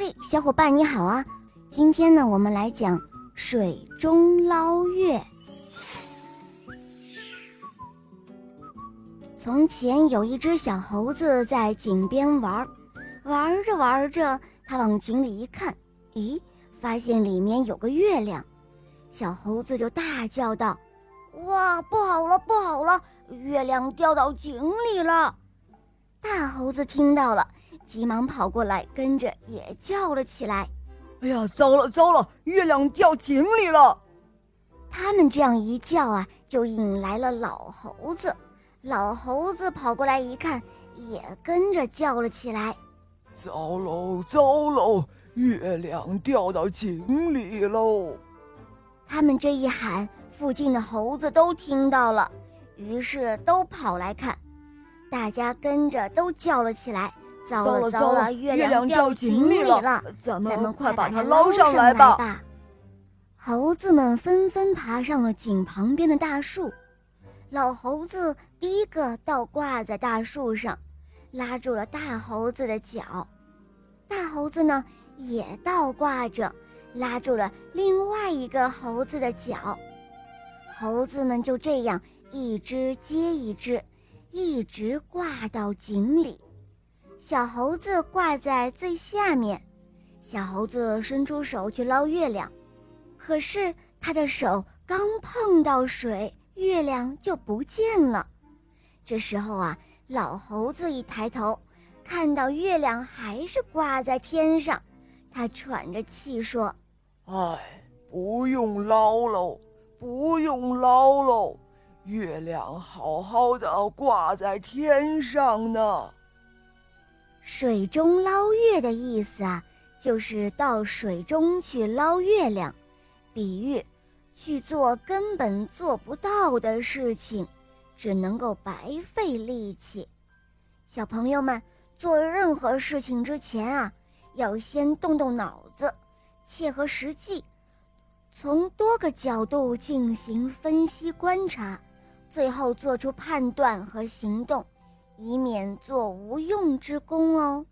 嘿，小伙伴你好啊！今天呢，我们来讲水中捞月。从前有一只小猴子在井边玩，玩着玩着，它往井里一看，咦，发现里面有个月亮。小猴子就大叫道：“哇，不好了，不好了！月亮掉到井里了！”大猴子听到了。急忙跑过来，跟着也叫了起来：“哎呀，糟了糟了，月亮掉井里了！”他们这样一叫啊，就引来了老猴子。老猴子跑过来一看，也跟着叫了起来：“糟喽糟喽，月亮掉到井里喽！”他们这一喊，附近的猴子都听到了，于是都跑来看，大家跟着都叫了起来。糟了糟了，月亮掉井里了！咱们快把它捞上来吧！猴子们纷纷爬上了井旁边的大树。老猴子第一个倒挂在大树上，拉住了大猴子的脚。大猴子呢，也倒挂着，拉住了另外一个猴子的脚。猴子们就这样一只接一只，一直挂到井里。小猴子挂在最下面，小猴子伸出手去捞月亮，可是他的手刚碰到水，月亮就不见了。这时候啊，老猴子一抬头，看到月亮还是挂在天上，他喘着气说：“哎，不用捞喽，不用捞喽，月亮好好的挂在天上呢。”水中捞月的意思啊，就是到水中去捞月亮，比喻去做根本做不到的事情，只能够白费力气。小朋友们做任何事情之前啊，要先动动脑子，切合实际，从多个角度进行分析观察，最后做出判断和行动。以免做无用之功哦。